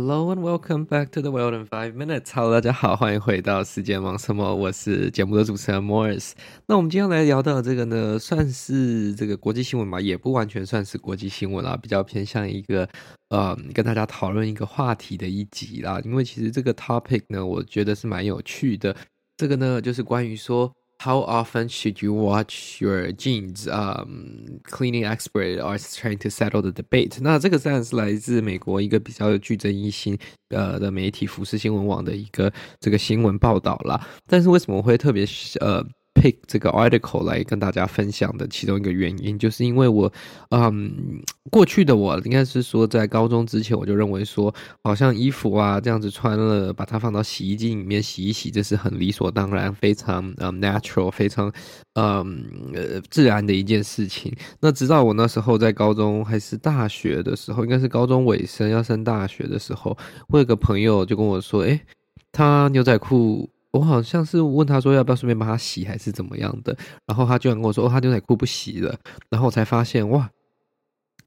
Hello and welcome back to the world in five minutes. Hello，大家好，欢迎回到世界忙什么？我是节目的主持人 Morris。那我们今天来聊到这个呢，算是这个国际新闻吧，也不完全算是国际新闻啦，比较偏向一个呃，跟大家讨论一个话题的一集啦。因为其实这个 topic 呢，我觉得是蛮有趣的。这个呢，就是关于说。How often should you watch your jeans? Um, cleaning expert are trying to settle the debate. 那这个当然是来自美国一个比较具争议性呃的媒体——福斯新闻网的一个这个新闻报道啦。但是为什么会特别呃 ？pick 这个 article 来跟大家分享的其中一个原因，就是因为我，嗯，过去的我应该是说，在高中之前我就认为说，好像衣服啊这样子穿了，把它放到洗衣机里面洗一洗，这是很理所当然、非常嗯 natural、非常嗯呃自然的一件事情。那直到我那时候在高中还是大学的时候，应该是高中尾声要升大学的时候，我有个朋友就跟我说，诶，他牛仔裤。我好像是问他说要不要顺便帮他洗还是怎么样的，然后他居然跟我说，他牛仔裤不洗了，然后我才发现哇。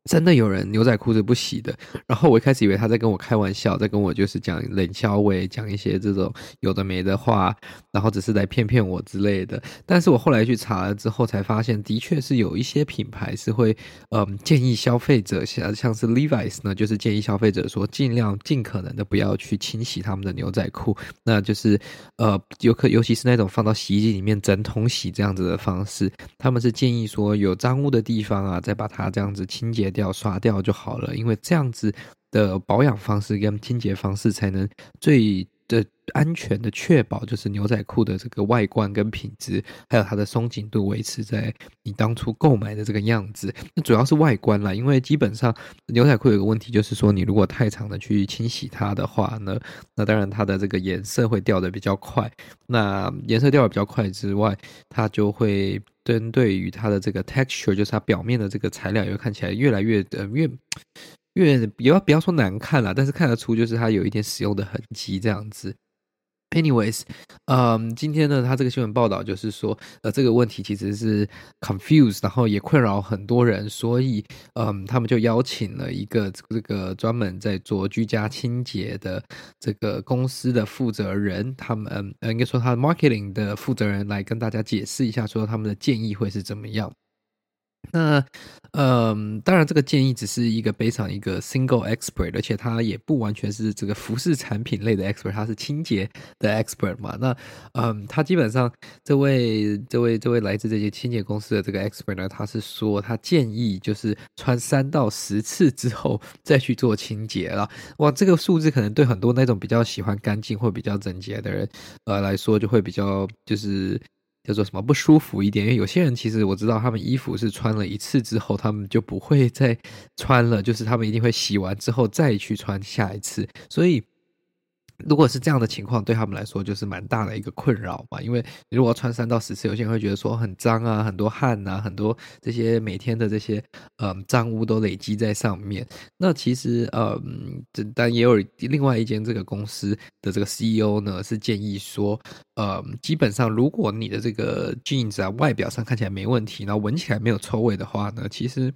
真的有人牛仔裤是不洗的，然后我一开始以为他在跟我开玩笑，在跟我就是讲冷笑话，讲一些这种有的没的话，然后只是来骗骗我之类的。但是我后来去查了之后，才发现的确是有一些品牌是会，嗯，建议消费者像像是 Levi's 呢，就是建议消费者说尽量尽可能的不要去清洗他们的牛仔裤，那就是呃，有可尤其是那种放到洗衣机里面整桶洗这样子的方式，他们是建议说有脏污的地方啊，再把它这样子清洁掉刷掉就好了，因为这样子的保养方式跟清洁方式才能最的安全的确保，就是牛仔裤的这个外观跟品质，还有它的松紧度维持在你当初购买的这个样子。那主要是外观啦，因为基本上牛仔裤有个问题，就是说你如果太长的去清洗它的话呢，那当然它的这个颜色会掉的比较快。那颜色掉的比较快之外，它就会。针对于它的这个 texture，就是它表面的这个材料，也会看起来越来越呃越越也要不要说难看了，但是看得出就是它有一点使用的痕迹这样子。Anyways，嗯，今天呢，他这个新闻报道就是说，呃，这个问题其实是 confuse，然后也困扰很多人，所以，嗯，他们就邀请了一个这个专门在做居家清洁的这个公司的负责人，他们，嗯，应该说他的 marketing 的负责人来跟大家解释一下，说他们的建议会是怎么样。那，呃，当然，这个建议只是一个背上一个 single expert，而且他也不完全是这个服饰产品类的 expert，他是清洁的 expert 嘛。那，嗯，他基本上这位这位这位来自这些清洁公司的这个 expert 呢，他是说他建议就是穿三到十次之后再去做清洁了。哇，这个数字可能对很多那种比较喜欢干净或比较整洁的人，呃来说就会比较就是。叫做什么不舒服一点？因为有些人其实我知道，他们衣服是穿了一次之后，他们就不会再穿了，就是他们一定会洗完之后再去穿下一次，所以。如果是这样的情况，对他们来说就是蛮大的一个困扰嘛。因为如果穿三到十次，有些人会觉得说很脏啊，很多汗啊，很多这些每天的这些嗯脏污都累积在上面。那其实嗯，但也有另外一间这个公司的这个 CEO 呢，是建议说，嗯，基本上如果你的这个 jeans 啊外表上看起来没问题，然后闻起来没有臭味的话呢，其实。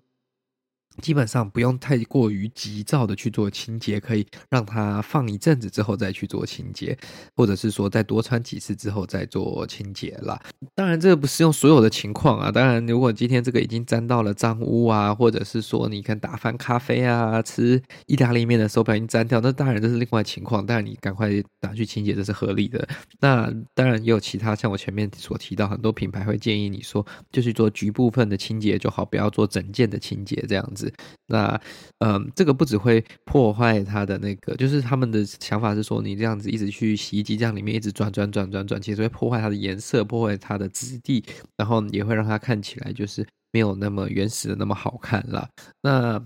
基本上不用太过于急躁的去做清洁，可以让它放一阵子之后再去做清洁，或者是说再多穿几次之后再做清洁啦。当然，这个不适用所有的情况啊。当然，如果今天这个已经沾到了脏污啊，或者是说你看打翻咖啡啊，吃意大利面的时候不小心沾掉，那当然这是另外情况。当然，你赶快拿去清洁，这是合理的。那当然也有其他，像我前面所提到，很多品牌会建议你说，就去做局部分的清洁就好，不要做整件的清洁这样子。那，嗯，这个不只会破坏它的那个，就是他们的想法是说，你这样子一直去洗衣机这样里面一直转转转转转，其实会破坏它的颜色，破坏它的质地，然后也会让它看起来就是没有那么原始的那么好看了。那。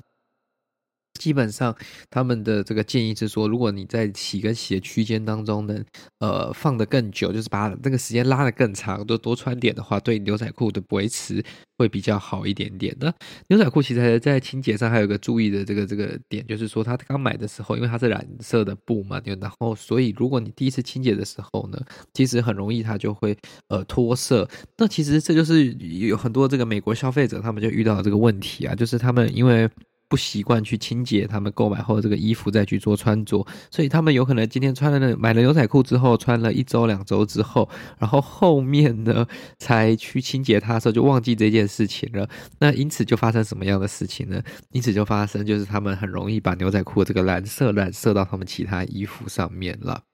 基本上，他们的这个建议是说，如果你在洗跟洗的区间当中能，呃，放得更久，就是把这个时间拉得更长，多多穿点的话，对牛仔裤的维持会比较好一点点。那牛仔裤其实在清洁上还有个注意的这个这个点，就是说它刚买的时候，因为它是染色的布嘛，然后所以如果你第一次清洁的时候呢，其实很容易它就会呃脱色。那其实这就是有很多这个美国消费者他们就遇到这个问题啊，就是他们因为。不习惯去清洁他们购买后的这个衣服再去做穿着，所以他们有可能今天穿了那买了牛仔裤之后，穿了一周两周之后，然后后面呢才去清洁它的时候就忘记这件事情了。那因此就发生什么样的事情呢？因此就发生就是他们很容易把牛仔裤这个蓝色染色到他们其他衣服上面了。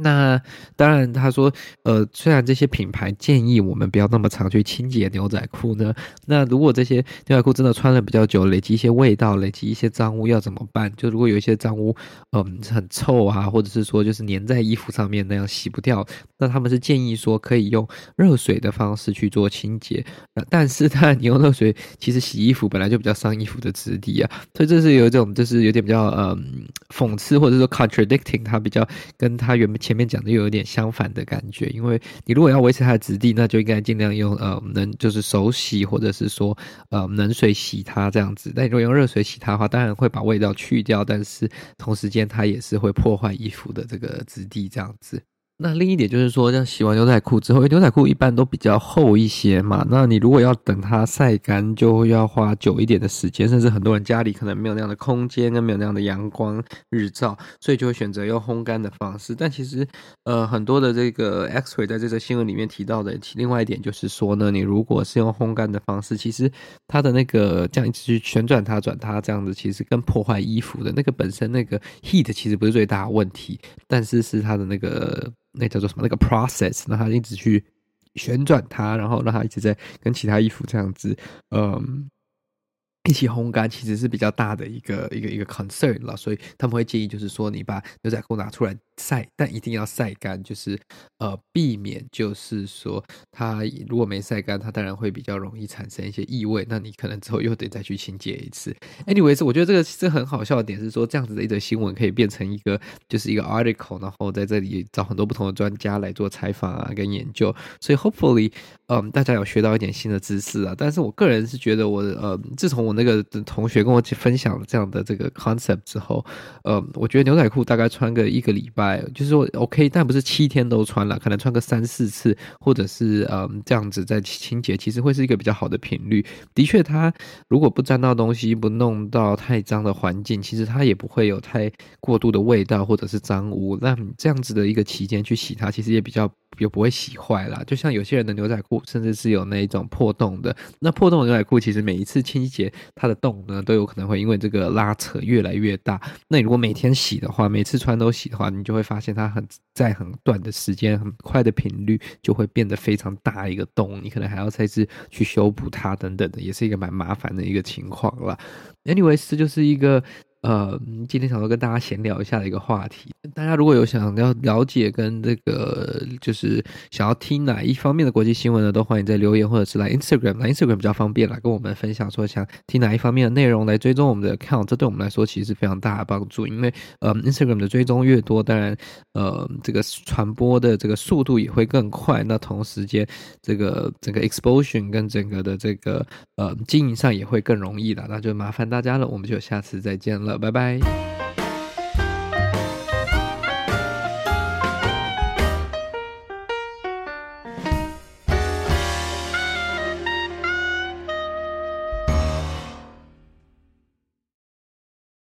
那当然，他说，呃，虽然这些品牌建议我们不要那么常去清洁牛仔裤呢，那如果这些牛仔裤真的穿了比较久，累积一些味道，累积一些脏污，要怎么办？就如果有一些脏污，嗯，很臭啊，或者是说就是粘在衣服上面那样洗不掉，那他们是建议说可以用热水的方式去做清洁。但是，但你用热水其实洗衣服本来就比较伤衣服的质地啊，所以这是有一种就是有点比较嗯讽刺，或者说 contradicting，它比较跟它原本。前面讲的又有点相反的感觉，因为你如果要维持它的质地，那就应该尽量用呃能就是手洗或者是说呃冷水洗它这样子。但如果用热水洗它的话，当然会把味道去掉，但是同时间它也是会破坏衣服的这个质地这样子。那另一点就是说，像洗完牛仔裤之后，牛仔裤一般都比较厚一些嘛，那你如果要等它晒干，就要花久一点的时间，甚至很多人家里可能没有那样的空间，跟没有那样的阳光日照，所以就会选择用烘干的方式。但其实，呃，很多的这个 X-ray 在这则新闻里面提到的，另外一点就是说呢，你如果是用烘干的方式，其实它的那个这样一直去旋转它、转它这样子，其实更破坏衣服的那个本身那个 heat 其实不是最大的问题，但是是它的那个。那叫做什么？那个 process，让它一直去旋转它，然后让它一直在跟其他衣服这样子，嗯。一起烘干其实是比较大的一个一个一个 concern 了，所以他们会建议就是说，你把牛仔裤拿出来晒，但一定要晒干，就是呃避免就是说它如果没晒干，它当然会比较容易产生一些异味，那你可能之后又得再去清洁一次。Anyways，我觉得这个其实很好笑的点是说，这样子的一则新闻可以变成一个就是一个 article，然后在这里找很多不同的专家来做采访啊跟研究，所以 hopefully 嗯大家有学到一点新的知识啊。但是我个人是觉得我呃自从我那个同学跟我分享了这样的这个 concept 之后，呃，我觉得牛仔裤大概穿个一个礼拜，就是说 OK，但不是七天都穿了，可能穿个三四次，或者是嗯这样子在清洁，其实会是一个比较好的频率。的确，它如果不沾到东西，不弄到太脏的环境，其实它也不会有太过度的味道或者是脏污。那这样子的一个期间去洗它，其实也比较。又不会洗坏啦，就像有些人的牛仔裤，甚至是有那一种破洞的。那破洞的牛仔裤，其实每一次清洁它的洞呢，都有可能会因为这个拉扯越来越大。那你如果每天洗的话，每次穿都洗的话，你就会发现它很在很短的时间、很快的频率，就会变得非常大一个洞。你可能还要再次去修补它等等的，也是一个蛮麻烦的一个情况啦。Anyways，这就是一个。呃，今天想要跟大家闲聊一下的一个话题。大家如果有想要了解跟这个，就是想要听哪一方面的国际新闻呢，都欢迎在留言或者是来 Instagram，来 Instagram 比较方便，来跟我们分享说想听哪一方面的内容，来追踪我们的 account，这对我们来说其实是非常大的帮助。因为呃，Instagram 的追踪越多，当然呃，这个传播的这个速度也会更快。那同时间，这个整个 exposure 跟整个的这个呃经营上也会更容易的。那就麻烦大家了，我们就下次再见了。拜拜。